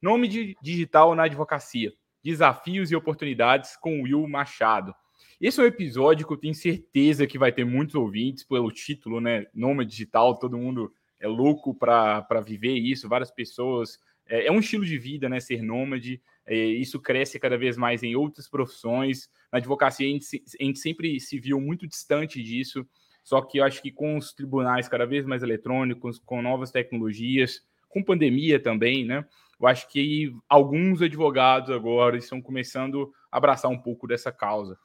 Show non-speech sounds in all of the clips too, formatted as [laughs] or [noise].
Nome de digital na advocacia: Desafios e oportunidades com Will Machado. Esse é um episódio que eu tenho certeza que vai ter muitos ouvintes pelo título, né? Nome digital, todo mundo é louco para viver isso, várias pessoas. É, é, um estilo de vida, né? Ser nômade. É, isso cresce cada vez mais em outras profissões. Na advocacia, a gente, a gente sempre se viu muito distante disso. Só que eu acho que com os tribunais cada vez mais eletrônicos, com novas tecnologias, com pandemia também, né? Eu acho que alguns advogados agora estão começando a abraçar um pouco dessa causa.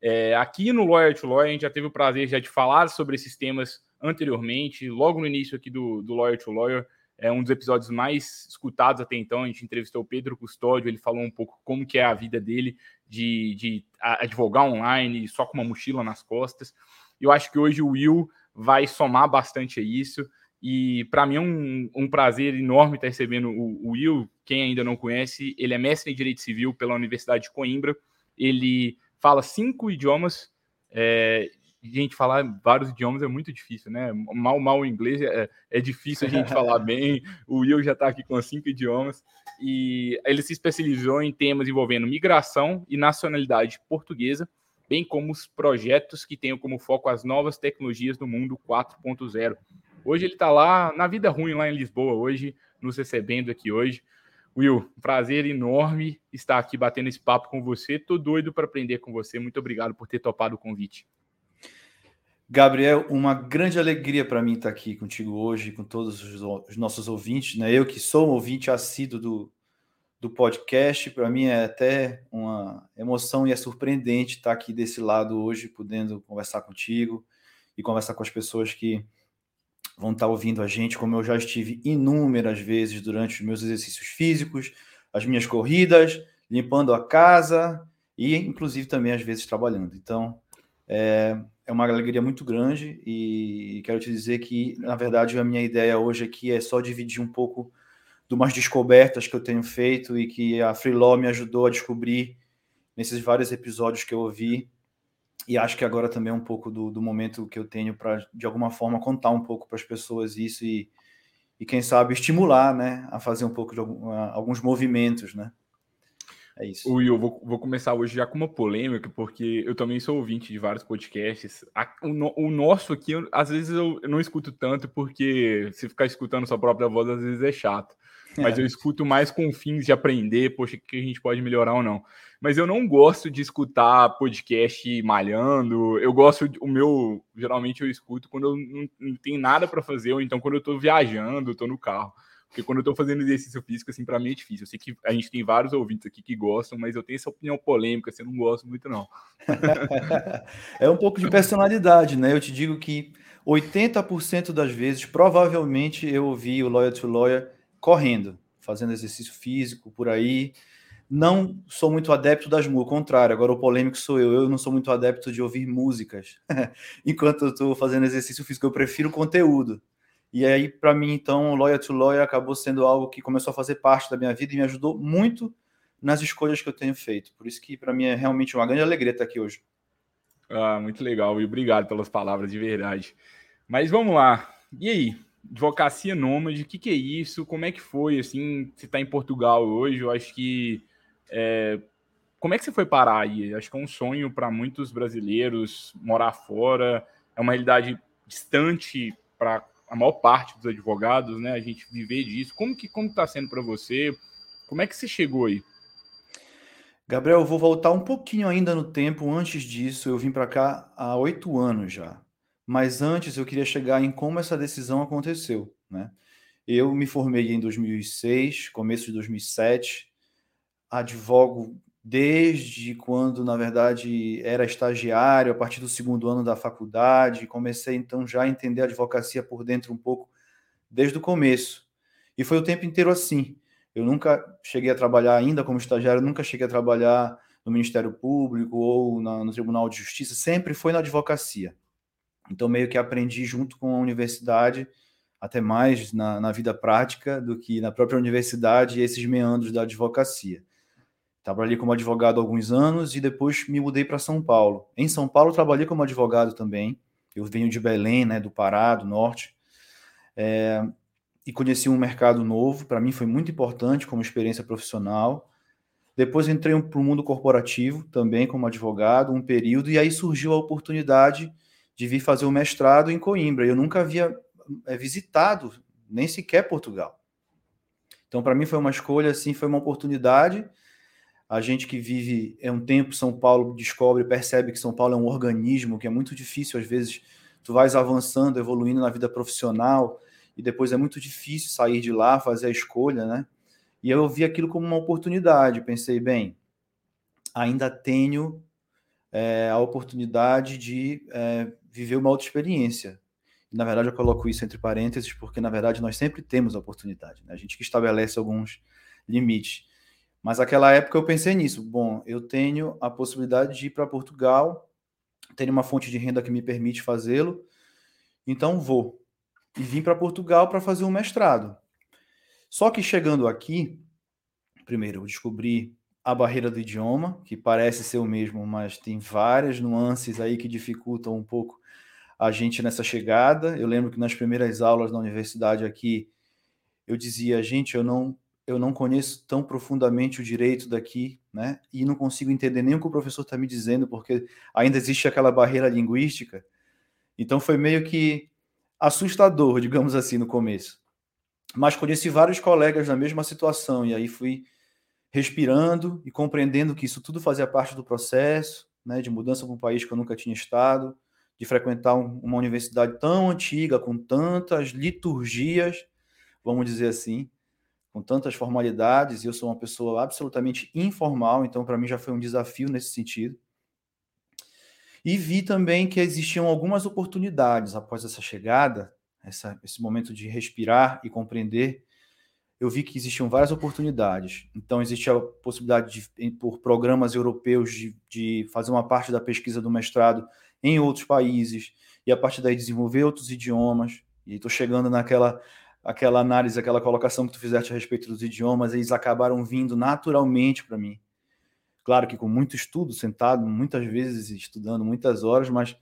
É, aqui no Lawyer to Lawyer, a gente já teve o prazer já de falar sobre esses temas anteriormente, logo no início aqui do, do Lawyer to Lawyer, é um dos episódios mais escutados até então. A gente entrevistou o Pedro Custódio, ele falou um pouco como que é a vida dele de, de advogar online, só com uma mochila nas costas. Eu acho que hoje o Will vai somar bastante a isso. E para mim é um, um, prazer enorme estar recebendo o, o, Will. Quem ainda não conhece, ele é mestre em Direito Civil pela Universidade de Coimbra. Ele fala cinco idiomas. É, gente, falar vários idiomas é muito difícil, né? Mal, mal o inglês é, é difícil a gente [laughs] falar bem. O Will já está aqui com cinco idiomas. E ele se especializou em temas envolvendo migração e nacionalidade portuguesa, bem como os projetos que tenham como foco as novas tecnologias do mundo 4.0 Hoje ele está lá na vida ruim, lá em Lisboa, hoje, nos recebendo aqui hoje. Will, prazer enorme estar aqui batendo esse papo com você. Tô doido para aprender com você. Muito obrigado por ter topado o convite. Gabriel, uma grande alegria para mim estar aqui contigo hoje, com todos os nossos ouvintes. Né? Eu que sou um ouvinte assíduo do, do podcast, para mim é até uma emoção e é surpreendente estar aqui desse lado hoje, podendo conversar contigo e conversar com as pessoas que vão estar ouvindo a gente, como eu já estive inúmeras vezes durante os meus exercícios físicos, as minhas corridas, limpando a casa e, inclusive, também às vezes trabalhando. Então, é, é uma alegria muito grande e quero te dizer que, na verdade, a minha ideia hoje aqui é só dividir um pouco de umas descobertas que eu tenho feito e que a Freelaw me ajudou a descobrir nesses vários episódios que eu ouvi e acho que agora também é um pouco do, do momento que eu tenho para, de alguma forma, contar um pouco para as pessoas isso e, e, quem sabe, estimular né, a fazer um pouco de algum, alguns movimentos, né? É isso. Will, vou, vou, começar hoje já com uma polêmica, porque eu também sou ouvinte de vários podcasts. A, o, o, nosso aqui, eu, às vezes eu, não escuto tanto, porque se ficar escutando sua própria voz, às vezes é chato. Mas é. eu escuto mais com fins de aprender, poxa, o que a gente pode melhorar ou não mas eu não gosto de escutar podcast malhando. Eu gosto, o meu, geralmente eu escuto quando eu não, não tenho nada para fazer, ou então quando eu tô viajando, tô no carro. Porque quando eu tô fazendo exercício físico, assim, para mim é difícil. Eu sei que a gente tem vários ouvintes aqui que gostam, mas eu tenho essa opinião polêmica, assim, eu não gosto muito, não. [laughs] é um pouco de personalidade, né? Eu te digo que 80% das vezes, provavelmente, eu ouvi o Lawyer to Lawyer correndo, fazendo exercício físico por aí, não sou muito adepto das músicas, ao contrário, agora o polêmico sou eu, eu não sou muito adepto de ouvir músicas. [laughs] Enquanto eu estou fazendo exercício físico, eu prefiro conteúdo. E aí, para mim, então, Lawyer to Lawyer acabou sendo algo que começou a fazer parte da minha vida e me ajudou muito nas escolhas que eu tenho feito. Por isso que, para mim, é realmente uma grande alegria estar aqui hoje. Ah, muito legal, e obrigado pelas palavras de verdade. Mas vamos lá. E aí, advocacia nômade, o que, que é isso? Como é que foi? Assim, você está em Portugal hoje, eu acho que é, como é que você foi parar aí? Acho que é um sonho para muitos brasileiros morar fora, é uma realidade distante para a maior parte dos advogados, né? A gente viver disso. Como que como está sendo para você? Como é que você chegou aí? Gabriel, eu vou voltar um pouquinho ainda no tempo. Antes disso, eu vim para cá há oito anos já. Mas antes, eu queria chegar em como essa decisão aconteceu, né? Eu me formei em 2006, começo de 2007 advogo desde quando, na verdade, era estagiário, a partir do segundo ano da faculdade. Comecei, então, já a entender a advocacia por dentro um pouco desde o começo. E foi o tempo inteiro assim. Eu nunca cheguei a trabalhar ainda como estagiário, nunca cheguei a trabalhar no Ministério Público ou na, no Tribunal de Justiça, sempre foi na advocacia. Então, meio que aprendi junto com a universidade, até mais na, na vida prática do que na própria universidade, esses meandros da advocacia. Trabalhei como advogado alguns anos e depois me mudei para São Paulo. Em São Paulo, trabalhei como advogado também. Eu venho de Belém, né, do Pará, do Norte. É, e conheci um mercado novo. Para mim foi muito importante como experiência profissional. Depois entrei para o mundo corporativo também como advogado, um período, e aí surgiu a oportunidade de vir fazer o mestrado em Coimbra. Eu nunca havia é, visitado nem sequer Portugal. Então, para mim foi uma escolha, assim, foi uma oportunidade. A gente que vive é um tempo São Paulo descobre, percebe que São Paulo é um organismo que é muito difícil às vezes. Tu vais avançando, evoluindo na vida profissional e depois é muito difícil sair de lá, fazer a escolha, né? E eu vi aquilo como uma oportunidade. Pensei, bem, ainda tenho é, a oportunidade de é, viver uma outra experiência. Na verdade, eu coloco isso entre parênteses, porque, na verdade, nós sempre temos a oportunidade. Né? A gente que estabelece alguns limites. Mas naquela época eu pensei nisso. Bom, eu tenho a possibilidade de ir para Portugal, tenho uma fonte de renda que me permite fazê-lo, então vou. E vim para Portugal para fazer um mestrado. Só que chegando aqui, primeiro, eu descobri a barreira do idioma, que parece ser o mesmo, mas tem várias nuances aí que dificultam um pouco a gente nessa chegada. Eu lembro que nas primeiras aulas na universidade aqui, eu dizia, gente, eu não eu não conheço tão profundamente o direito daqui, né? E não consigo entender nem o que o professor está me dizendo, porque ainda existe aquela barreira linguística. Então foi meio que assustador, [laughs] digamos assim, no começo. Mas conheci vários colegas na mesma situação, e aí fui respirando e compreendendo que isso tudo fazia parte do processo, né, de mudança para um país que eu nunca tinha estado, de frequentar um, uma universidade tão antiga, com tantas liturgias, vamos dizer assim, com tantas formalidades, e eu sou uma pessoa absolutamente informal, então para mim já foi um desafio nesse sentido. E vi também que existiam algumas oportunidades após essa chegada essa, esse momento de respirar e compreender, eu vi que existiam várias oportunidades. Então, existia a possibilidade de, por programas europeus, de, de fazer uma parte da pesquisa do mestrado em outros países, e a partir daí desenvolver outros idiomas. E estou chegando naquela aquela análise, aquela colocação que tu fizeste a respeito dos idiomas, eles acabaram vindo naturalmente para mim. Claro que com muito estudo, sentado muitas vezes estudando muitas horas, mas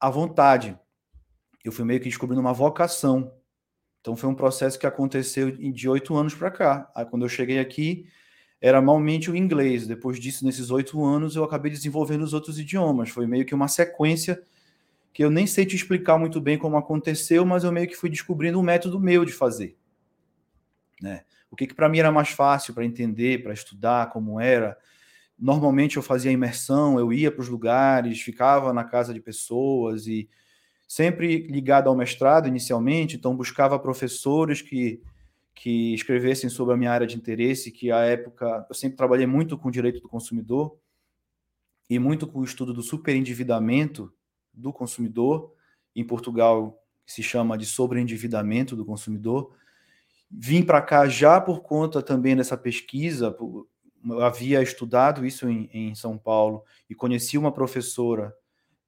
a vontade, eu fui meio que descobrindo uma vocação. Então foi um processo que aconteceu de oito anos para cá. Aí quando eu cheguei aqui, era malmente o inglês. Depois disso, nesses oito anos, eu acabei desenvolvendo os outros idiomas. Foi meio que uma sequência que eu nem sei te explicar muito bem como aconteceu, mas eu meio que fui descobrindo um método meu de fazer. Né? O que, que para mim era mais fácil para entender, para estudar, como era. Normalmente eu fazia imersão, eu ia para os lugares, ficava na casa de pessoas e sempre ligado ao mestrado inicialmente, então buscava professores que, que escrevessem sobre a minha área de interesse, que à época eu sempre trabalhei muito com direito do consumidor e muito com o estudo do superendividamento do consumidor, em Portugal se chama de sobreendividamento do consumidor. Vim para cá já por conta também dessa pesquisa, eu havia estudado isso em, em São Paulo e conheci uma professora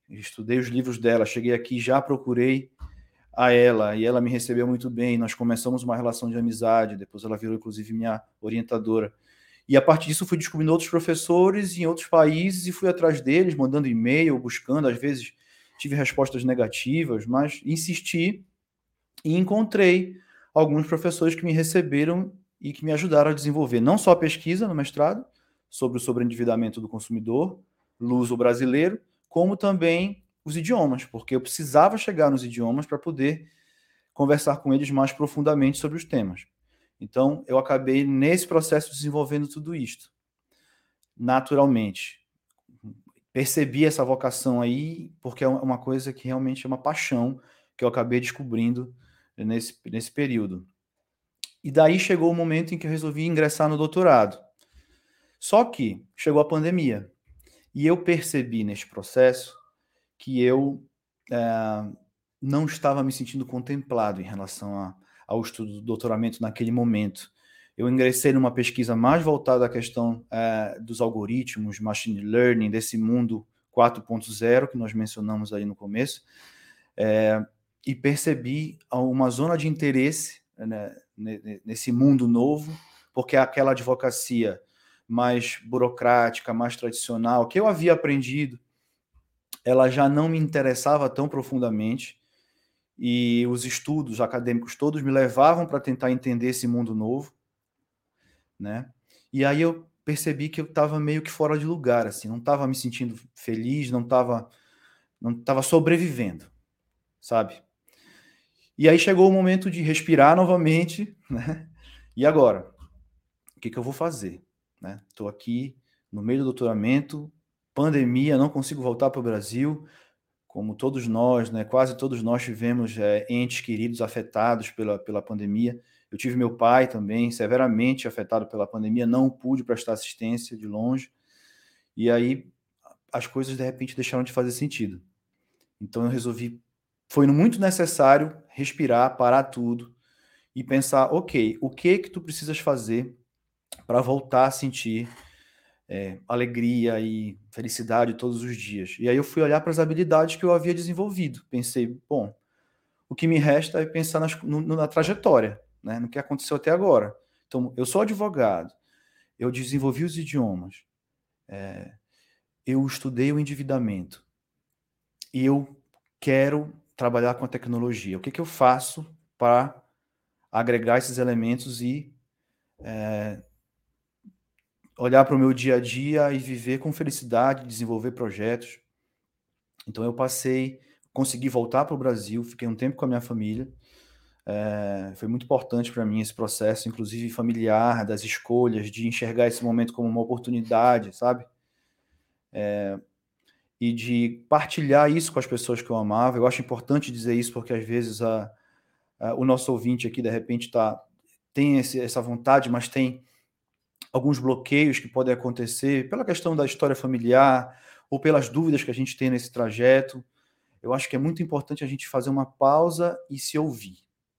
estudei os livros dela, cheguei aqui, já procurei a ela e ela me recebeu muito bem. Nós começamos uma relação de amizade, depois ela virou inclusive minha orientadora. E a partir disso fui descobrindo outros professores em outros países e fui atrás deles, mandando e-mail, buscando, às vezes tive respostas negativas, mas insisti e encontrei alguns professores que me receberam e que me ajudaram a desenvolver não só a pesquisa no mestrado sobre o sobreendividamento do consumidor luso brasileiro, como também os idiomas, porque eu precisava chegar nos idiomas para poder conversar com eles mais profundamente sobre os temas. Então, eu acabei nesse processo desenvolvendo tudo isto, naturalmente. Percebi essa vocação aí, porque é uma coisa que realmente é uma paixão que eu acabei descobrindo nesse, nesse período. E daí chegou o momento em que eu resolvi ingressar no doutorado. Só que chegou a pandemia. E eu percebi neste processo que eu é, não estava me sentindo contemplado em relação a, ao estudo do doutoramento naquele momento. eu ingressei numa pesquisa mais voltada à questão é, dos algoritmos, machine learning, desse mundo 4.0 que nós mencionamos aí no começo, é, e percebi uma zona de interesse né, nesse mundo novo, porque aquela advocacia mais burocrática, mais tradicional, que eu havia aprendido, ela já não me interessava tão profundamente e os estudos acadêmicos todos me levavam para tentar entender esse mundo novo, né? E aí eu percebi que eu estava meio que fora de lugar, assim, não estava me sentindo feliz, não estava não estava sobrevivendo, sabe? E aí chegou o momento de respirar novamente, [laughs] né? E agora, o que, que eu vou fazer? Estou né? aqui no meio do doutoramento, pandemia, não consigo voltar para o Brasil, como todos nós, né? Quase todos nós tivemos é, entes queridos afetados pela, pela pandemia. Eu tive meu pai também severamente afetado pela pandemia, não pude prestar assistência de longe. E aí as coisas de repente deixaram de fazer sentido. Então eu resolvi, foi muito necessário respirar, parar tudo e pensar, ok, o que que tu precisas fazer para voltar a sentir é, alegria e felicidade todos os dias? E aí eu fui olhar para as habilidades que eu havia desenvolvido. Pensei, bom, o que me resta é pensar nas, no, na trajetória né, no que aconteceu até agora. Então, eu sou advogado, eu desenvolvi os idiomas, é, eu estudei o endividamento e eu quero trabalhar com a tecnologia. O que, que eu faço para agregar esses elementos e é, olhar para o meu dia a dia e viver com felicidade, desenvolver projetos. Então eu passei, consegui voltar para o Brasil, fiquei um tempo com a minha família é, foi muito importante para mim esse processo, inclusive familiar, das escolhas, de enxergar esse momento como uma oportunidade, sabe? É, e de partilhar isso com as pessoas que eu amava. Eu acho importante dizer isso porque às vezes a, a, o nosso ouvinte aqui de repente tá, tem esse, essa vontade, mas tem alguns bloqueios que podem acontecer pela questão da história familiar ou pelas dúvidas que a gente tem nesse trajeto. Eu acho que é muito importante a gente fazer uma pausa e se ouvir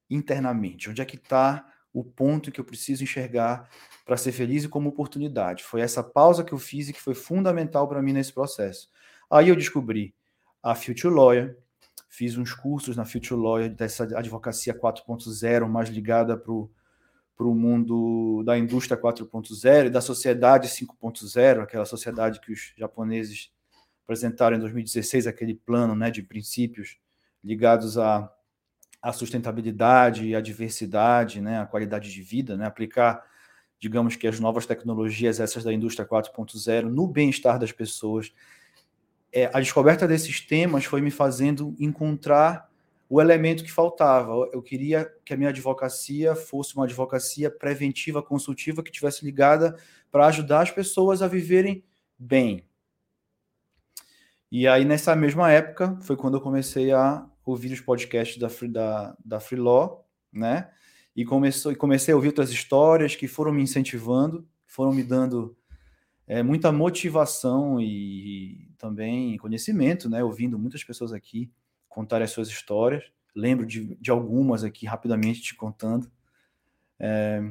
internamente? Onde é que está o ponto que eu preciso enxergar para ser feliz e como oportunidade? Foi essa pausa que eu fiz e que foi fundamental para mim nesse processo. Aí eu descobri a Future Lawyer, fiz uns cursos na Future Lawyer dessa advocacia 4.0, mais ligada para o mundo da indústria 4.0 e da sociedade 5.0, aquela sociedade que os japoneses apresentaram em 2016, aquele plano né, de princípios ligados a a sustentabilidade, a diversidade, né, a qualidade de vida, né, aplicar, digamos que as novas tecnologias, essas da indústria 4.0, no bem-estar das pessoas. É, a descoberta desses temas foi me fazendo encontrar o elemento que faltava. Eu queria que a minha advocacia fosse uma advocacia preventiva, consultiva, que tivesse ligada para ajudar as pessoas a viverem bem. E aí, nessa mesma época, foi quando eu comecei a ouvir os podcasts da, da, da Freelaw, né? E, começou, e comecei a ouvir outras histórias que foram me incentivando, foram me dando é, muita motivação e, e também conhecimento, né? Ouvindo muitas pessoas aqui contarem as suas histórias. Lembro de, de algumas aqui rapidamente te contando. É,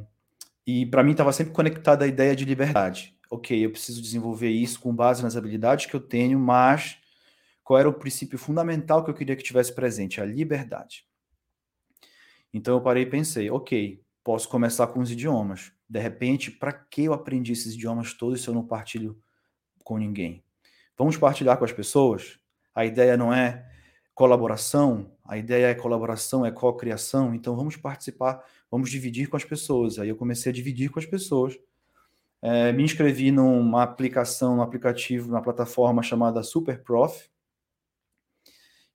e para mim estava sempre conectada a ideia de liberdade. Ok, eu preciso desenvolver isso com base nas habilidades que eu tenho, mas qual era o princípio fundamental que eu queria que tivesse presente? A liberdade. Então eu parei e pensei, ok, posso começar com os idiomas. De repente, para que eu aprendi esses idiomas todos se eu não partilho com ninguém? Vamos partilhar com as pessoas? A ideia não é colaboração, a ideia é colaboração, é co-criação, então vamos participar, vamos dividir com as pessoas. Aí eu comecei a dividir com as pessoas. É, me inscrevi numa aplicação, um aplicativo, uma plataforma chamada Superprof,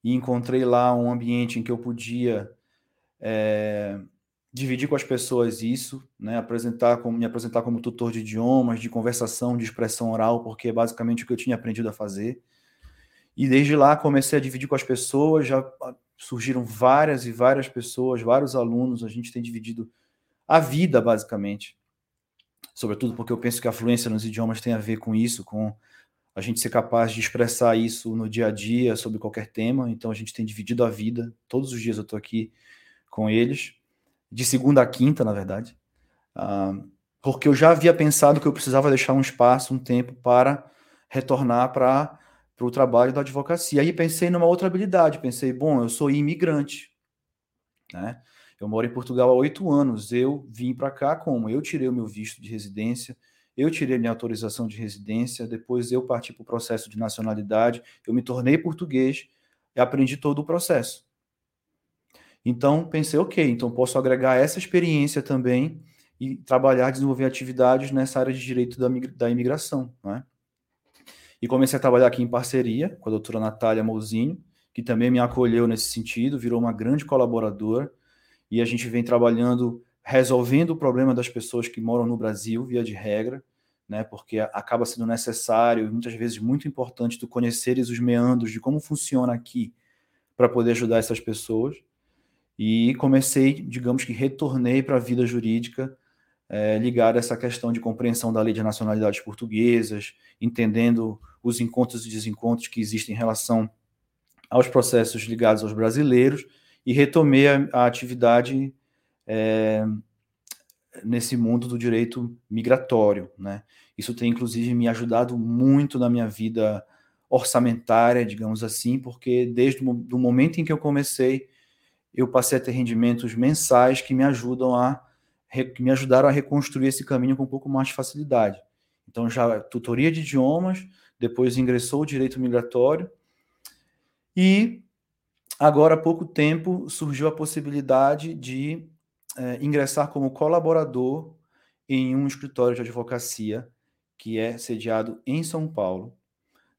e encontrei lá um ambiente em que eu podia é, dividir com as pessoas isso, né, apresentar como, me apresentar como tutor de idiomas, de conversação, de expressão oral, porque é basicamente o que eu tinha aprendido a fazer. E desde lá comecei a dividir com as pessoas, já surgiram várias e várias pessoas, vários alunos, a gente tem dividido a vida, basicamente. Sobretudo porque eu penso que a fluência nos idiomas tem a ver com isso, com a gente ser capaz de expressar isso no dia a dia sobre qualquer tema. Então a gente tem dividido a vida. Todos os dias eu estou aqui com eles, de segunda a quinta, na verdade. uh, porque eu já havia pensado que eu precisava deixar um espaço, um tempo para retornar para o trabalho da advocacia. Aí pensei numa outra habilidade, pensei, bom, eu sou imigrante, né? Eu moro em Portugal há oito anos, eu vim para cá como? Eu tirei o meu visto de residência, eu tirei minha autorização de residência, depois eu parti para o processo de nacionalidade, eu me tornei português e aprendi todo o processo. Então, pensei, ok, então posso agregar essa experiência também e trabalhar, desenvolver atividades nessa área de direito da, da imigração. Né? E comecei a trabalhar aqui em parceria com a doutora Natália Mouzinho, que também me acolheu nesse sentido, virou uma grande colaboradora, e a gente vem trabalhando, resolvendo o problema das pessoas que moram no Brasil, via de regra, né, porque acaba sendo necessário e muitas vezes muito importante tu conheceres os meandros de como funciona aqui para poder ajudar essas pessoas. E comecei, digamos que retornei para a vida jurídica é, ligada a essa questão de compreensão da lei de nacionalidades portuguesas, entendendo os encontros e desencontros que existem em relação aos processos ligados aos brasileiros e retomei a, a atividade é, nesse mundo do direito migratório, né? Isso tem inclusive me ajudado muito na minha vida orçamentária, digamos assim, porque desde o momento em que eu comecei, eu passei a ter rendimentos mensais que me ajudam a que me ajudaram a reconstruir esse caminho com um pouco mais de facilidade. Então já tutoria de idiomas, depois ingressou o direito migratório. E agora há pouco tempo surgiu a possibilidade de é, ingressar como colaborador em um escritório de advocacia que é sediado em São Paulo,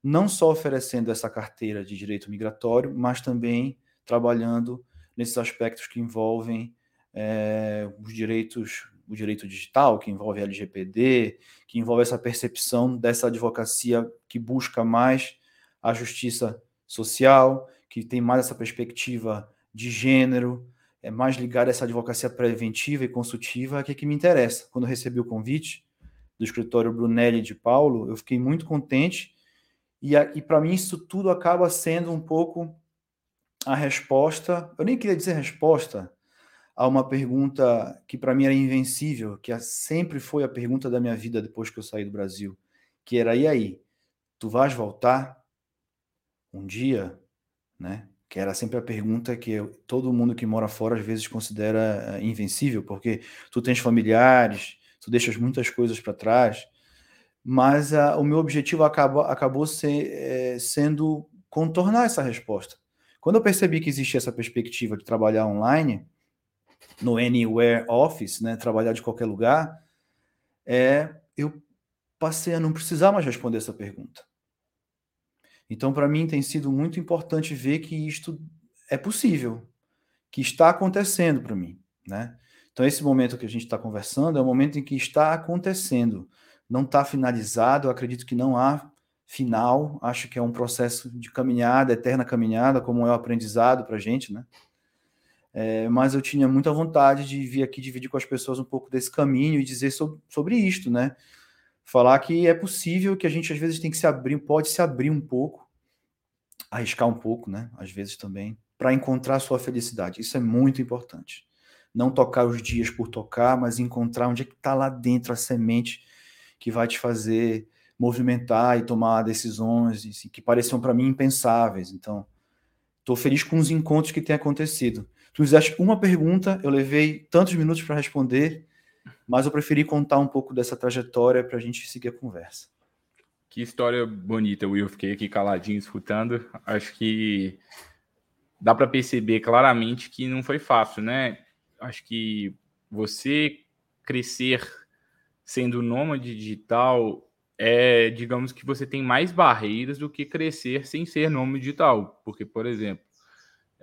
não só oferecendo essa carteira de direito migratório, mas também trabalhando nesses aspectos que envolvem é, os direitos, o direito digital, que envolve LGPD, que envolve essa percepção dessa advocacia que busca mais a justiça social, que tem mais essa perspectiva de gênero, é mais ligado a essa advocacia preventiva e consultiva, que é que me interessa. Quando eu recebi o convite do escritório Brunelli de Paulo, eu fiquei muito contente e, e para mim isso tudo acaba sendo um pouco a resposta, eu nem queria dizer resposta, a uma pergunta que para mim era invencível, que sempre foi a pergunta da minha vida depois que eu saí do Brasil, que era e aí, tu vais voltar um dia, né? que era sempre a pergunta que eu, todo mundo que mora fora às vezes considera uh, invencível, porque tu tens familiares, tu deixas muitas coisas para trás, mas uh, o meu objetivo acabou ser, é, sendo contornar essa resposta. Quando eu percebi que existia essa perspectiva de trabalhar online, no Anywhere Office, né, trabalhar de qualquer lugar, é, eu passei a não precisar mais responder essa pergunta. Então, para mim, tem sido muito importante ver que isto é possível, que está acontecendo para mim, né? Então, esse momento que a gente está conversando é o momento em que está acontecendo. Não está finalizado, eu acredito que não há final, acho que é um processo de caminhada, eterna caminhada, como é o aprendizado para a gente, né? É, mas eu tinha muita vontade de vir aqui dividir com as pessoas um pouco desse caminho e dizer sobre, isto, né? Falar que é possível que a gente às vezes tem que se abrir, pode se abrir um pouco arriscar um pouco, né? Às vezes também, para encontrar sua felicidade. Isso é muito importante. Não tocar os dias por tocar, mas encontrar onde é que está lá dentro a semente que vai te fazer movimentar e tomar decisões assim, que pareciam para mim impensáveis. Então, estou feliz com os encontros que têm acontecido. Tu fizeste uma pergunta, eu levei tantos minutos para responder, mas eu preferi contar um pouco dessa trajetória para a gente seguir a conversa. Que história bonita, Will. Fiquei aqui caladinho escutando. Acho que dá para perceber claramente que não foi fácil, né? Acho que você crescer sendo nômade digital é, digamos que você tem mais barreiras do que crescer sem ser nômade digital. Porque, por exemplo,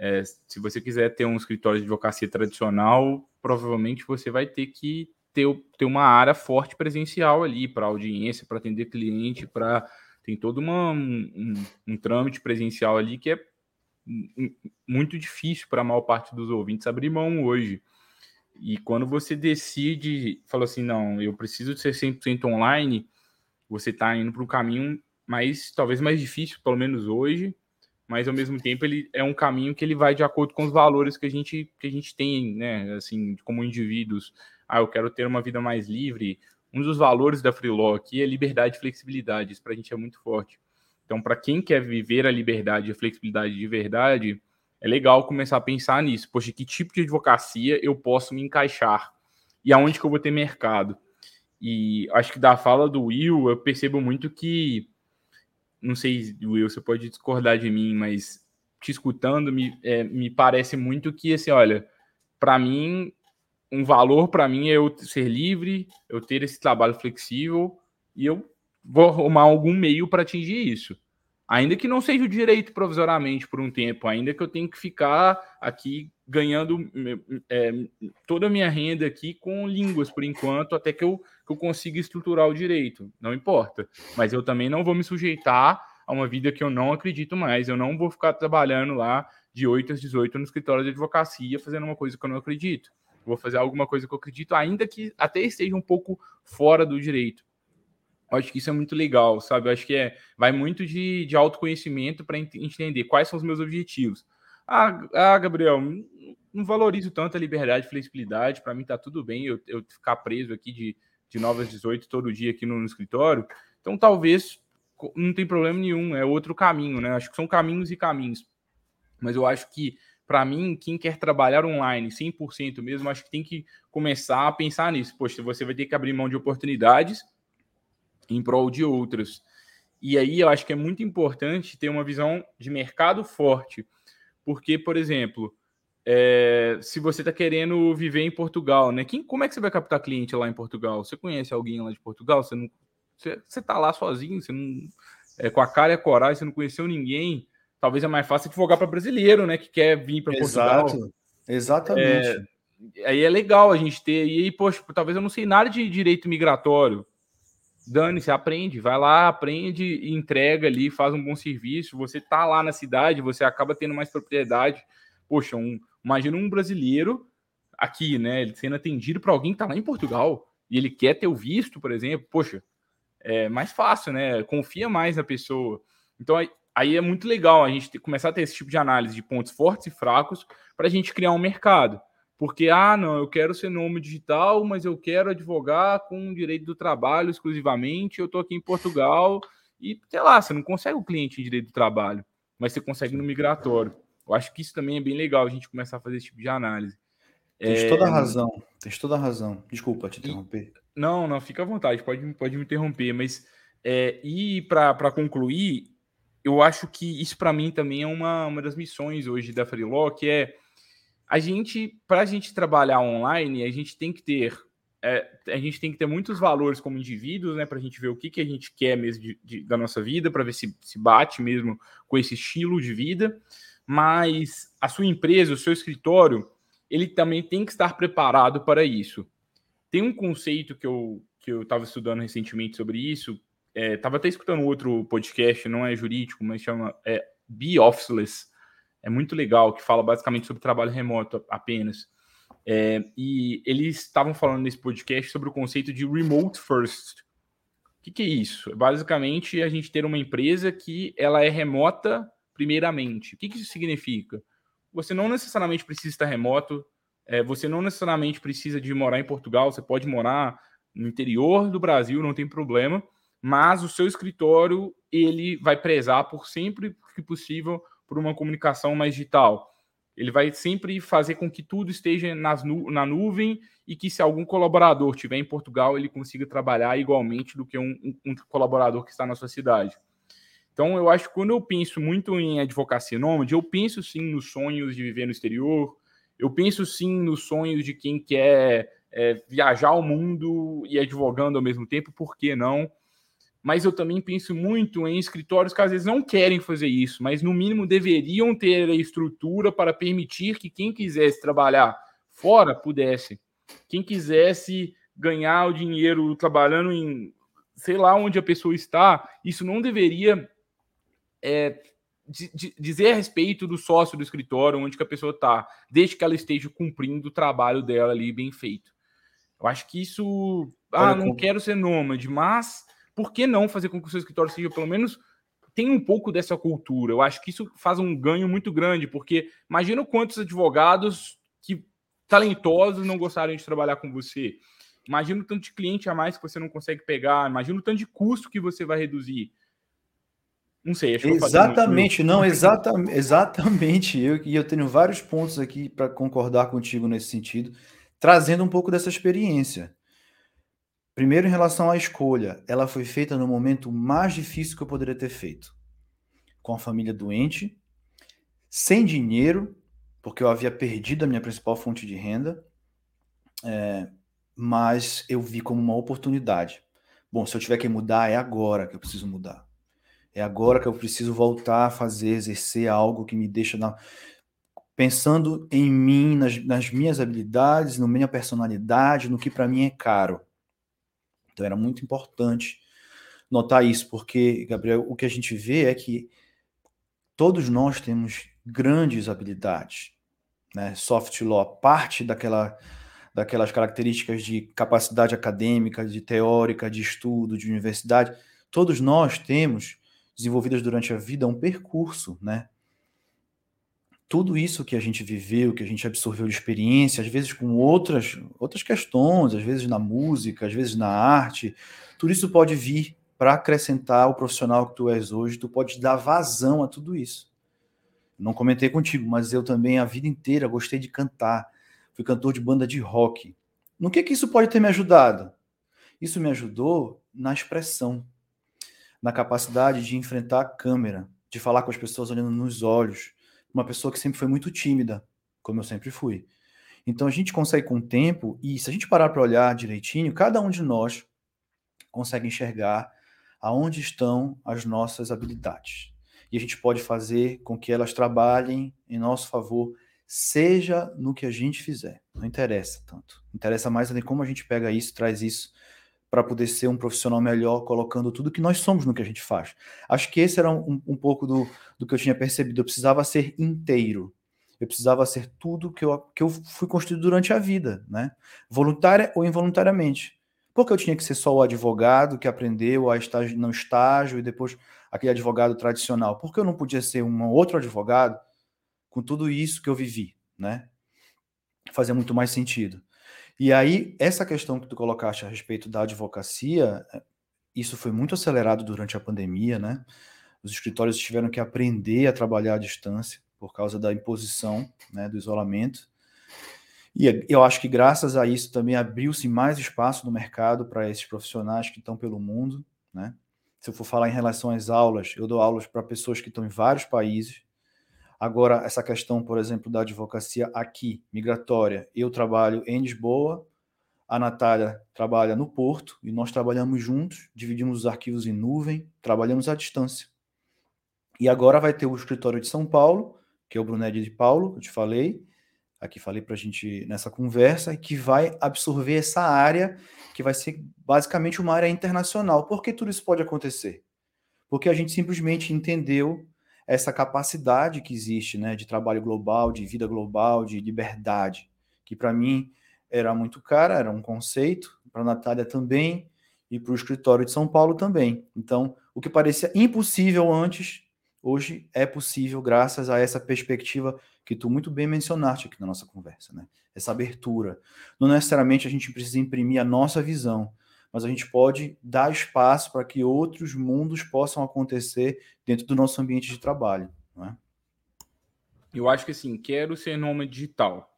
é, se você quiser ter um escritório de advocacia tradicional, provavelmente você vai ter que ter, ter uma área forte presencial ali para audiência, para atender cliente, para tem todo uma, um, um, trâmite presencial ali que é muito difícil para a maior parte dos ouvintes abrir mão hoje. E quando você decide, fala assim, não, eu preciso de ser 100% online, você está indo para um caminho mais, talvez mais difícil, pelo menos hoje, mas ao mesmo tempo ele é um caminho que ele vai de acordo com os valores que a gente, que a gente tem, né, assim, como indivíduos ah, eu quero ter uma vida mais livre. Um dos valores da Freelaw aqui é liberdade e flexibilidade. Isso para a gente é muito forte. Então, para quem quer viver a liberdade e a flexibilidade de verdade, é legal começar a pensar nisso. Poxa, que tipo de advocacia eu posso me encaixar? E aonde que eu vou ter mercado? E acho que da fala do Will, eu percebo muito que. Não sei, Will, você pode discordar de mim, mas te escutando, me, é, me parece muito que, assim, olha, para mim, um valor para mim é eu ser livre, eu ter esse trabalho flexível e eu vou arrumar algum meio para atingir isso. Ainda que não seja o direito provisoriamente por um tempo, ainda que eu tenha que ficar aqui ganhando é, toda a minha renda aqui com línguas por enquanto, até que eu, que eu consiga estruturar o direito. Não importa. Mas eu também não vou me sujeitar a uma vida que eu não acredito mais. Eu não vou ficar trabalhando lá de 8 às 18 no escritório de advocacia fazendo uma coisa que eu não acredito. Vou fazer alguma coisa que eu acredito, ainda que até esteja um pouco fora do direito. Acho que isso é muito legal, sabe? Eu acho que é, vai muito de, de autoconhecimento para entender quais são os meus objetivos. Ah, ah, Gabriel, não valorizo tanto a liberdade e flexibilidade. Para mim tá tudo bem eu, eu ficar preso aqui de, de 9 às 18 todo dia aqui no, no escritório. Então talvez não tem problema nenhum, é outro caminho, né? Acho que são caminhos e caminhos. Mas eu acho que, para mim, quem quer trabalhar online 100% mesmo, acho que tem que começar a pensar nisso. Poxa, você vai ter que abrir mão de oportunidades em prol de outras. E aí eu acho que é muito importante ter uma visão de mercado forte. Porque, por exemplo, é, se você está querendo viver em Portugal, né? Quem, como é que você vai captar cliente lá em Portugal? Você conhece alguém lá de Portugal? Você não, você, você tá lá sozinho, você não, é, com a cara e a coragem, você não conheceu ninguém. Talvez é mais fácil advogar para brasileiro, né? Que quer vir para Portugal. Exatamente. É, aí é legal a gente ter. E aí, poxa, talvez eu não sei nada de direito migratório dane-se, aprende, vai lá, aprende, entrega ali, faz um bom serviço. Você tá lá na cidade, você acaba tendo mais propriedade. Poxa, um, imagina um brasileiro aqui, né, ele sendo atendido para alguém que tá lá em Portugal e ele quer ter o visto, por exemplo. Poxa, é mais fácil, né? Confia mais na pessoa. Então aí, aí é muito legal a gente ter, começar a ter esse tipo de análise de pontos fortes e fracos para a gente criar um mercado. Porque, ah, não, eu quero ser nome digital, mas eu quero advogar com direito do trabalho exclusivamente. Eu estou aqui em Portugal e, sei lá, você não consegue o cliente em direito do trabalho, mas você consegue no migratório. Eu acho que isso também é bem legal a gente começar a fazer esse tipo de análise. Tens é... toda a razão, tens toda a razão. Desculpa te interromper. Não, não, fica à vontade, pode, pode me interromper, mas é, e para concluir, eu acho que isso para mim também é uma, uma das missões hoje da Freeló, que é a gente, para a gente trabalhar online, a gente tem que ter é, a gente tem que ter muitos valores como indivíduos, né, para a gente ver o que, que a gente quer mesmo de, de, da nossa vida, para ver se se bate mesmo com esse estilo de vida. Mas a sua empresa, o seu escritório, ele também tem que estar preparado para isso. Tem um conceito que eu que eu estava estudando recentemente sobre isso. Estava é, até escutando outro podcast, não é jurídico, mas chama é, Be Officeless é muito legal, que fala basicamente sobre trabalho remoto apenas. É, e eles estavam falando nesse podcast sobre o conceito de remote first. O que, que, é isso? Basicamente, a gente ter uma empresa que ela é remota primeiramente. O que, que isso significa? Você não necessariamente precisa estar remoto, é, você não necessariamente precisa de morar em Portugal, você pode morar no interior do Brasil, não tem problema, mas o seu escritório ele vai prezar por sempre que possível por uma comunicação mais digital. Ele vai sempre fazer com que tudo esteja nas nu na nuvem e que se algum colaborador estiver em Portugal, ele consiga trabalhar igualmente do que um, um, um colaborador que está na sua cidade. Então, eu acho que quando eu penso muito em advocacia nômade, eu penso sim nos sonhos de viver no exterior, eu penso sim nos sonhos de quem quer é, viajar o mundo e advogando ao mesmo tempo, por que não? Mas eu também penso muito em escritórios que às vezes não querem fazer isso, mas no mínimo deveriam ter a estrutura para permitir que quem quisesse trabalhar fora pudesse. Quem quisesse ganhar o dinheiro trabalhando em sei lá onde a pessoa está, isso não deveria é, dizer a respeito do sócio do escritório, onde que a pessoa está, desde que ela esteja cumprindo o trabalho dela ali bem feito. Eu acho que isso. Ah, não quero ser nômade, mas por que não fazer com que o seu escritório seja pelo menos tenha um pouco dessa cultura? Eu acho que isso faz um ganho muito grande, porque imagina quantos advogados que talentosos não gostariam de trabalhar com você. Imagina o tanto de cliente a mais que você não consegue pegar, imagina o tanto de custo que você vai reduzir. Não sei, acho que Exatamente, não, [laughs] exata, exatamente. E eu, eu tenho vários pontos aqui para concordar contigo nesse sentido, trazendo um pouco dessa experiência. Primeiro, em relação à escolha, ela foi feita no momento mais difícil que eu poderia ter feito. Com a família doente, sem dinheiro, porque eu havia perdido a minha principal fonte de renda, é, mas eu vi como uma oportunidade. Bom, se eu tiver que mudar, é agora que eu preciso mudar. É agora que eu preciso voltar a fazer, exercer algo que me deixa na... pensando em mim, nas, nas minhas habilidades, na minha personalidade, no que para mim é caro. Então era muito importante notar isso, porque, Gabriel, o que a gente vê é que todos nós temos grandes habilidades. Né? Soft law, parte daquela, daquelas características de capacidade acadêmica, de teórica, de estudo, de universidade, todos nós temos desenvolvidas durante a vida um percurso, né? Tudo isso que a gente viveu, que a gente absorveu de experiência, às vezes com outras, outras questões, às vezes na música, às vezes na arte, tudo isso pode vir para acrescentar o profissional que tu és hoje, tu pode dar vazão a tudo isso. Não comentei contigo, mas eu também a vida inteira gostei de cantar. Fui cantor de banda de rock. No que que isso pode ter me ajudado? Isso me ajudou na expressão na capacidade de enfrentar a câmera, de falar com as pessoas olhando nos olhos. Uma pessoa que sempre foi muito tímida, como eu sempre fui. Então a gente consegue com o tempo, e se a gente parar para olhar direitinho, cada um de nós consegue enxergar aonde estão as nossas habilidades. E a gente pode fazer com que elas trabalhem em nosso favor, seja no que a gente fizer. Não interessa tanto. Interessa mais como a gente pega isso, traz isso para poder ser um profissional melhor, colocando tudo que nós somos no que a gente faz. Acho que esse era um, um pouco do, do que eu tinha percebido. Eu precisava ser inteiro. Eu precisava ser tudo que eu, que eu fui construído durante a vida, né? Voluntária ou involuntariamente. Porque eu tinha que ser só o advogado que aprendeu a estar no estágio e depois aquele advogado tradicional. Porque eu não podia ser um outro advogado com tudo isso que eu vivi, né? Fazia muito mais sentido. E aí, essa questão que tu colocaste a respeito da advocacia, é, isso foi muito acelerado durante a pandemia, né? Os escritórios tiveram que aprender a trabalhar à distância por causa da imposição, né, do isolamento. E eu acho que graças a isso também abriu-se mais espaço no mercado para esses profissionais que estão pelo mundo, né? Se eu for falar em relação às aulas, eu dou aulas para pessoas que estão em vários países, Agora, essa questão, por exemplo, da advocacia aqui, migratória, eu trabalho em Lisboa, a Natália trabalha no Porto, e nós trabalhamos juntos, dividimos os arquivos em nuvem, trabalhamos à distância. E agora vai ter o escritório de São Paulo, que é o Brunelli de Paulo, que eu te falei, aqui falei para a gente nessa conversa, que vai absorver essa área, que vai ser basicamente uma área internacional. Por que tudo isso pode acontecer? Porque a gente simplesmente entendeu essa capacidade que existe, né, de trabalho global, de vida global, de liberdade, que para mim era muito cara, era um conceito, para a Natália também, e para o escritório de São Paulo também. Então, o que parecia impossível antes, hoje é possível graças a essa perspectiva que tu muito bem mencionaste aqui na nossa conversa, né? Essa abertura. Não necessariamente a gente precisa imprimir a nossa visão, mas a gente pode dar espaço para que outros mundos possam acontecer dentro do nosso ambiente de trabalho. Não é? Eu acho que assim, quero ser nômade digital.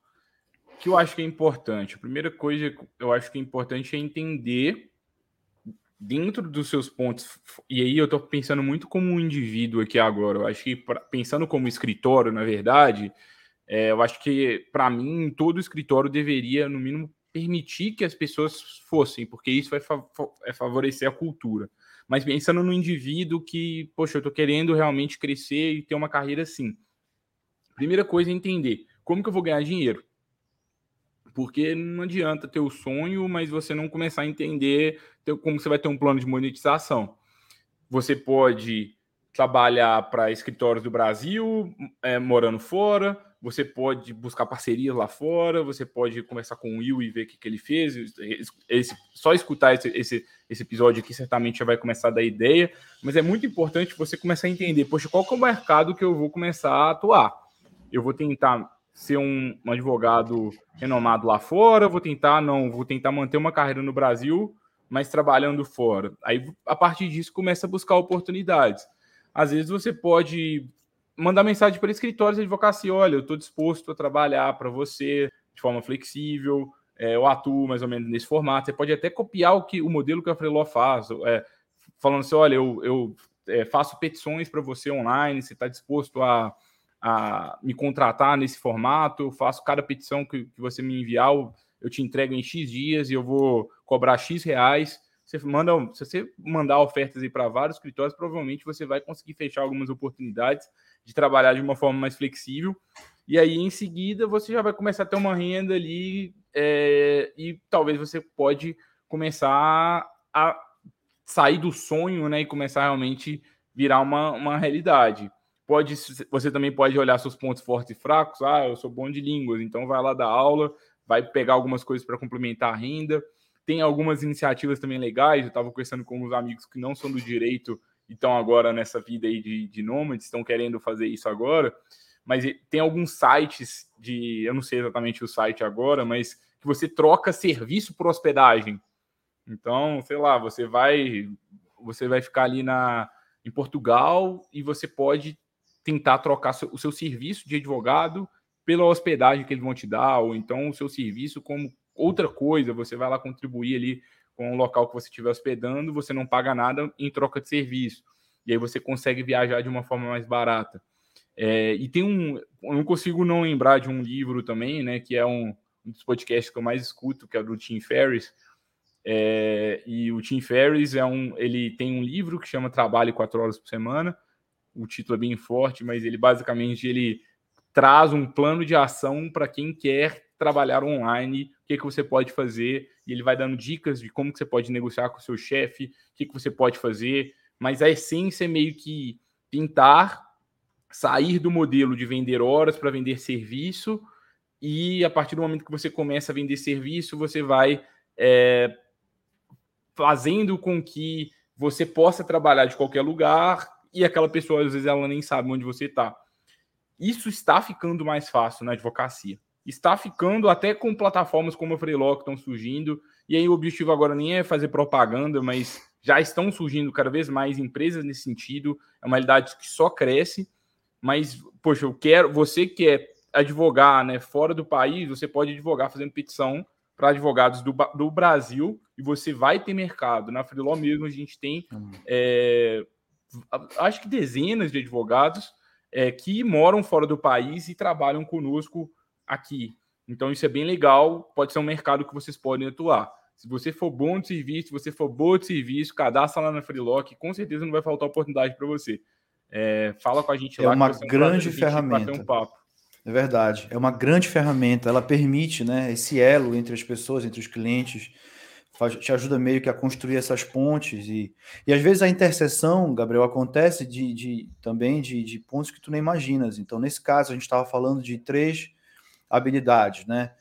O que eu acho que é importante? A primeira coisa que eu acho que é importante é entender dentro dos seus pontos, e aí eu estou pensando muito como um indivíduo aqui agora, eu acho que pra, pensando como escritório, na verdade, é, eu acho que para mim todo escritório deveria, no mínimo, permitir que as pessoas fossem, porque isso vai fa é favorecer a cultura. Mas pensando no indivíduo que, poxa, eu estou querendo realmente crescer e ter uma carreira assim. Primeira coisa é entender como que eu vou ganhar dinheiro. Porque não adianta ter o sonho, mas você não começar a entender como você vai ter um plano de monetização. Você pode trabalhar para escritórios do Brasil, é, morando fora, você pode buscar parcerias lá fora, você pode conversar com o Will e ver o que, que ele fez. Esse, só escutar esse, esse, esse episódio aqui certamente já vai começar a dar ideia, mas é muito importante você começar a entender, poxa, qual é o mercado que eu vou começar a atuar? Eu vou tentar ser um, um advogado renomado lá fora, vou tentar não, vou tentar manter uma carreira no Brasil, mas trabalhando fora. Aí a partir disso começa a buscar oportunidades. Às vezes você pode mandar mensagem para escritórios de advocacia, olha, eu estou disposto a trabalhar para você de forma flexível, é, eu atuo mais ou menos nesse formato. Você pode até copiar o que o modelo que a Freeló faz, é, falando assim, olha, eu, eu é, faço petições para você online, você está disposto a a me contratar nesse formato, eu faço cada petição que, que você me enviar, eu, te entrego em X dias e eu vou cobrar X reais. Você manda, se você mandar ofertas aí para vários escritórios, provavelmente você vai conseguir fechar algumas oportunidades de trabalhar de uma forma mais flexível. E aí, em seguida, você já vai começar a ter uma renda ali é, e talvez você pode começar a sair do sonho né, e começar realmente virar uma, uma realidade pode, você também pode olhar seus pontos fortes e fracos. Ah, eu sou bom de línguas, então vai lá dar aula, vai pegar algumas coisas para complementar a renda. Tem algumas iniciativas também legais. Eu estava conversando com uns amigos que não são do direito e estão agora nessa vida aí de, de nômades, estão querendo fazer isso agora. Mas tem alguns sites de, eu não sei exatamente o site agora, mas que você troca serviço por hospedagem. Então, sei lá, você vai você vai ficar ali na em Portugal e você pode tentar trocar o seu serviço de advogado pela hospedagem que eles vão te dar, ou então o seu serviço como outra coisa, você vai lá contribuir ali com o local que você estiver hospedando, você não paga nada em troca de serviço. E aí você consegue viajar de uma forma mais barata. É, e tem um. Eu não consigo não lembrar de um livro também, né? Que é um, um dos podcasts que eu mais escuto, que é do Tim Ferriss. É, e o Tim Ferriss é um. Ele tem um livro que chama Trabalho quatro horas por semana o título é bem forte, mas ele basicamente ele traz um plano de ação para quem quer trabalhar online, o que, que você pode fazer, ele vai dando dicas de como que você pode negociar com o seu chefe, o que, que você pode fazer, mas a essência é meio que tentar sair do modelo de vender horas para vender serviço, e a partir do momento que você começa a vender serviço, você vai é, fazendo com que você possa trabalhar de qualquer lugar e aquela pessoa, às vezes, ela nem sabe onde você está. Isso está ficando mais fácil na advocacia. Está ficando até com plataformas como a Freeló que estão surgindo. E aí o objetivo agora nem é fazer propaganda, mas já estão surgindo cada vez mais empresas nesse sentido. É uma realidade que só cresce. Mas, poxa, eu quero. Você que é advogar né, fora do país, você pode advogar fazendo petição para advogados do, do Brasil e você vai ter mercado. Na Freeló mesmo a gente tem hum. é, acho que dezenas de advogados é, que moram fora do país e trabalham conosco aqui. Então, isso é bem legal, pode ser um mercado que vocês podem atuar. Se você for bom de serviço, se você for boa de serviço, cadastra lá na Freelock, com certeza não vai faltar oportunidade para você. É, fala com a gente é lá. É uma grande ferramenta. Um é verdade. É uma grande ferramenta. Ela permite né, esse elo entre as pessoas, entre os clientes, te ajuda meio que a construir essas pontes e, e às vezes a interseção, Gabriel, acontece de, de também de, de pontos que tu nem imaginas. Então, nesse caso, a gente estava falando de três habilidades, né?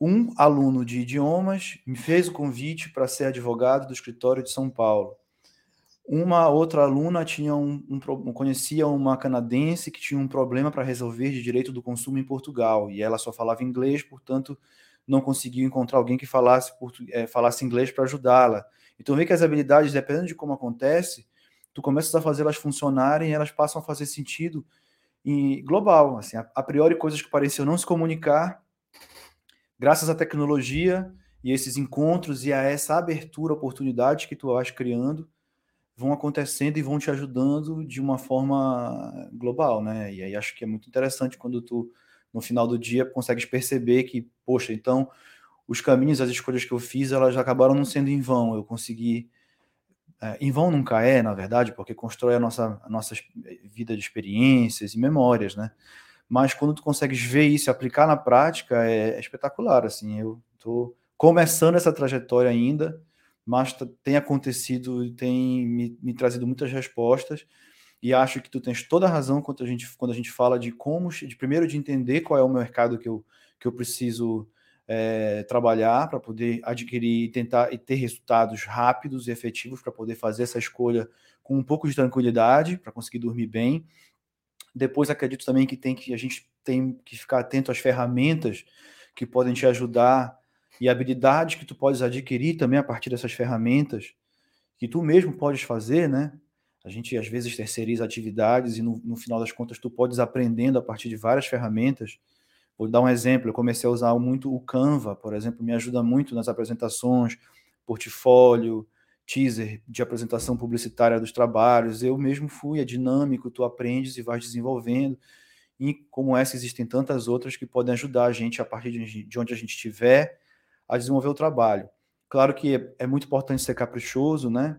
Um aluno de idiomas me fez o convite para ser advogado do escritório de São Paulo. Uma outra aluna tinha um, um, conhecia uma canadense que tinha um problema para resolver de direito do consumo em Portugal e ela só falava inglês, portanto não conseguiu encontrar alguém que falasse, é, falasse inglês para ajudá-la. Então vê que as habilidades, dependendo de como acontece, tu começas a fazê-las funcionarem elas passam a fazer sentido em global. Assim, a, a priori, coisas que pareciam não se comunicar, graças à tecnologia e esses encontros e a essa abertura, oportunidade que tu vais criando, vão acontecendo e vão te ajudando de uma forma global, né? E aí acho que é muito interessante quando tu no final do dia consegues perceber que, poxa, então os caminhos, as escolhas que eu fiz, elas acabaram não sendo em vão. Eu consegui. É, em vão nunca é, na verdade, porque constrói a nossa, a nossa vida de experiências e memórias, né? Mas quando tu consegues ver isso e aplicar na prática, é, é espetacular. Assim, eu estou começando essa trajetória ainda, mas tem acontecido, tem me, me trazido muitas respostas e acho que tu tens toda a razão quando a gente, quando a gente fala de como, de primeiro de entender qual é o mercado que eu, que eu preciso é, trabalhar para poder adquirir e tentar e ter resultados rápidos e efetivos para poder fazer essa escolha com um pouco de tranquilidade, para conseguir dormir bem. Depois acredito também que tem que a gente tem que ficar atento às ferramentas que podem te ajudar e habilidades que tu podes adquirir também a partir dessas ferramentas que tu mesmo podes fazer, né? A gente às vezes terceiriza atividades e no, no final das contas tu podes aprendendo a partir de várias ferramentas. Vou dar um exemplo, eu comecei a usar muito o Canva, por exemplo, me ajuda muito nas apresentações, portfólio, teaser de apresentação publicitária dos trabalhos. Eu mesmo fui, é dinâmico, tu aprendes e vais desenvolvendo. E como essa, existem tantas outras que podem ajudar a gente, a partir de onde a gente estiver, a desenvolver o trabalho. Claro que é, muito importante ser caprichoso, né?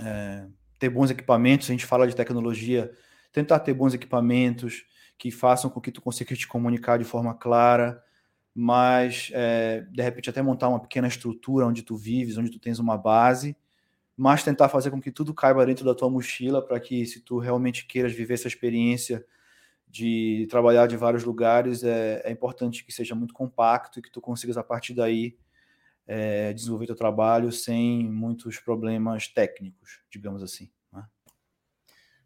É, ter bons equipamentos, a gente fala de tecnologia, tentar ter bons equipamentos que façam com que tu consiga te comunicar de forma clara, mas é, de repente até montar uma pequena estrutura onde tu vives, onde tu tens uma base, mas tentar fazer com que tudo caiba dentro da tua mochila para que se tu realmente queiras viver essa experiência de trabalhar de vários lugares, é, é importante que seja muito compacto e que tu consigas a partir daí é, desenvolver teu trabalho sem muitos problemas técnicos, digamos assim. Né?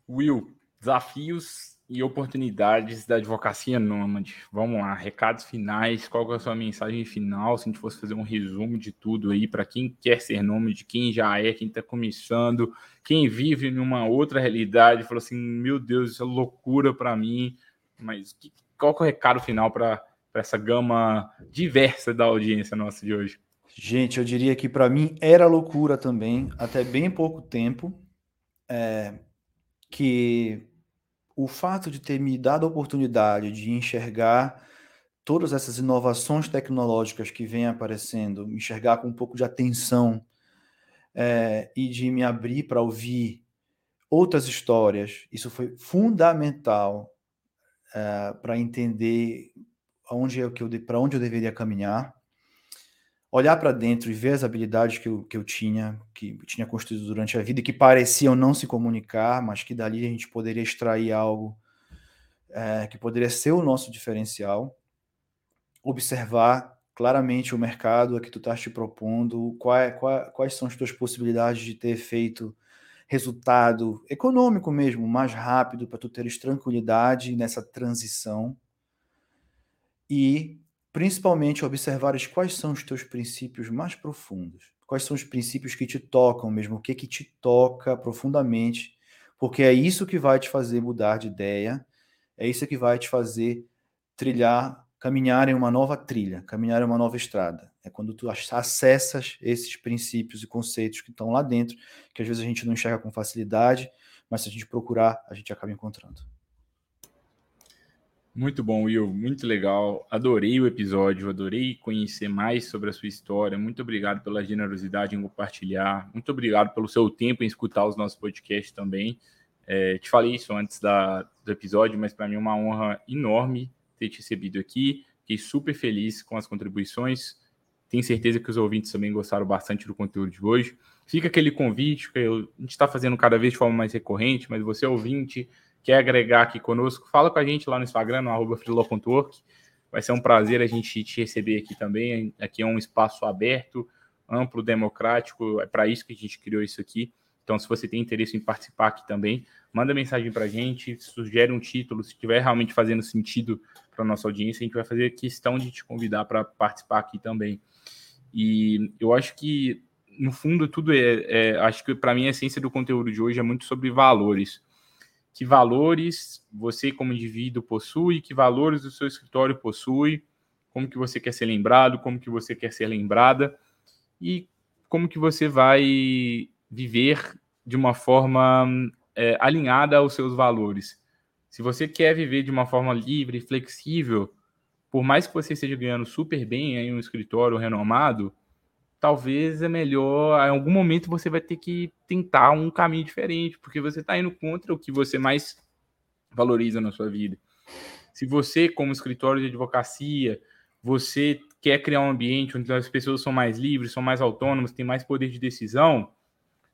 Will, desafios e oportunidades da advocacia nômade. Vamos lá, recados finais, qual é a sua mensagem final, se a gente fosse fazer um resumo de tudo aí, para quem quer ser nômade, quem já é, quem está começando, quem vive numa outra realidade, falou assim, meu Deus, isso é loucura para mim, mas qual é o recado final para essa gama diversa da audiência nossa de hoje? Gente, eu diria que para mim era loucura também, até bem pouco tempo, é, que o fato de ter me dado a oportunidade de enxergar todas essas inovações tecnológicas que vêm aparecendo, enxergar com um pouco de atenção é, e de me abrir para ouvir outras histórias, isso foi fundamental é, para entender aonde é que eu para onde eu deveria caminhar olhar para dentro e ver as habilidades que eu, que eu tinha, que eu tinha construído durante a vida, que pareciam não se comunicar, mas que dali a gente poderia extrair algo é, que poderia ser o nosso diferencial. Observar claramente o mercado a que tu estás te propondo, qual, qual, quais são as tuas possibilidades de ter feito resultado econômico mesmo, mais rápido, para tu teres tranquilidade nessa transição. E principalmente observares quais são os teus princípios mais profundos, quais são os princípios que te tocam mesmo, o que que te toca profundamente, porque é isso que vai te fazer mudar de ideia, é isso que vai te fazer trilhar, caminhar em uma nova trilha, caminhar em uma nova estrada. É quando tu acessas esses princípios e conceitos que estão lá dentro, que às vezes a gente não enxerga com facilidade, mas se a gente procurar, a gente acaba encontrando. Muito bom, Will. Muito legal. Adorei o episódio, adorei conhecer mais sobre a sua história. Muito obrigado pela generosidade em compartilhar. Muito obrigado pelo seu tempo em escutar os nossos podcasts também. É, te falei isso antes da, do episódio, mas para mim é uma honra enorme ter te recebido aqui. Fiquei super feliz com as contribuições. Tenho certeza que os ouvintes também gostaram bastante do conteúdo de hoje. Fica aquele convite que eu, a gente está fazendo cada vez de forma mais recorrente, mas você ouvinte quer agregar aqui conosco, fala com a gente lá no Instagram, no arroba Vai ser um prazer a gente te receber aqui também. Aqui é um espaço aberto, amplo, democrático. É para isso que a gente criou isso aqui. Então, se você tem interesse em participar aqui também, manda mensagem para a gente, sugere um título, se estiver realmente fazendo sentido para nossa audiência, a gente vai fazer questão de te convidar para participar aqui também. E eu acho que, no fundo, tudo é. é acho que, para mim, a essência do conteúdo de hoje é muito sobre valores que valores você como indivíduo possui, que valores o seu escritório possui, como que você quer ser lembrado, como que você quer ser lembrada e como que você vai viver de uma forma é, alinhada aos seus valores. Se você quer viver de uma forma livre, flexível, por mais que você esteja ganhando super bem em um escritório renomado, talvez é melhor, em algum momento você vai ter que tentar um caminho diferente, porque você está indo contra o que você mais valoriza na sua vida. Se você, como escritório de advocacia, você quer criar um ambiente onde as pessoas são mais livres, são mais autônomas, têm mais poder de decisão,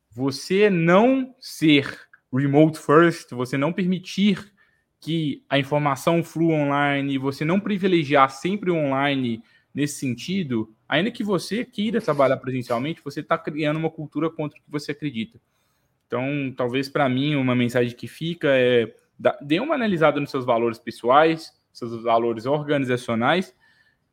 você não ser remote first, você não permitir que a informação flua online, você não privilegiar sempre o online nesse sentido, ainda que você queira trabalhar presencialmente, você está criando uma cultura contra o que você acredita. Então, talvez para mim, uma mensagem que fica é dê uma analisada nos seus valores pessoais, seus valores organizacionais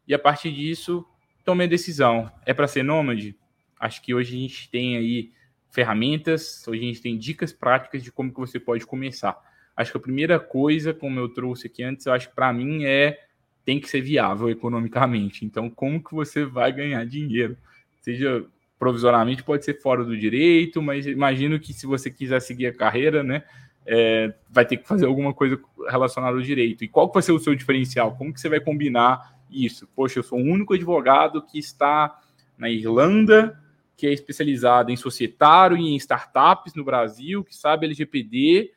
e a partir disso tome a decisão. É para ser nômade? Acho que hoje a gente tem aí ferramentas, hoje a gente tem dicas práticas de como que você pode começar. Acho que a primeira coisa, como eu trouxe aqui antes, eu acho que para mim é tem que ser viável economicamente. Então, como que você vai ganhar dinheiro? Seja provisoriamente, pode ser fora do direito, mas imagino que se você quiser seguir a carreira, né, é, vai ter que fazer alguma coisa relacionada ao direito. E qual vai ser o seu diferencial? Como que você vai combinar isso? Poxa, eu sou o único advogado que está na Irlanda, que é especializado em societário e em startups no Brasil, que sabe LGPD,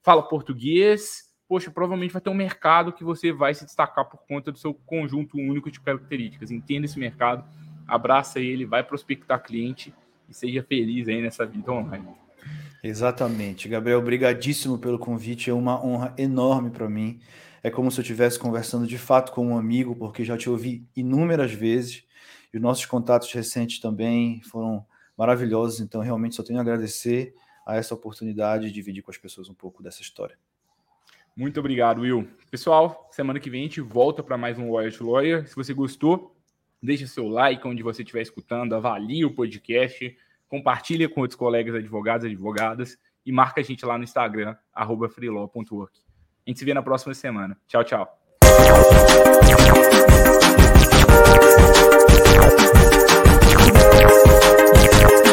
fala português, poxa, provavelmente vai ter um mercado que você vai se destacar por conta do seu conjunto único de características. Entenda esse mercado, abraça ele, vai prospectar cliente e seja feliz aí nessa vida online. Exatamente. Gabriel, obrigadíssimo pelo convite, é uma honra enorme para mim. É como se eu estivesse conversando de fato com um amigo, porque já te ouvi inúmeras vezes e os nossos contatos recentes também foram maravilhosos, então realmente só tenho a agradecer a essa oportunidade de dividir com as pessoas um pouco dessa história. Muito obrigado, Will. Pessoal, semana que vem a gente volta para mais um Lawyer to Lawyer. Se você gostou, deixa seu like onde você estiver escutando, avalie o podcast, compartilha com outros colegas advogados e advogadas e marca a gente lá no Instagram, freelaw.work. A gente se vê na próxima semana. Tchau, tchau.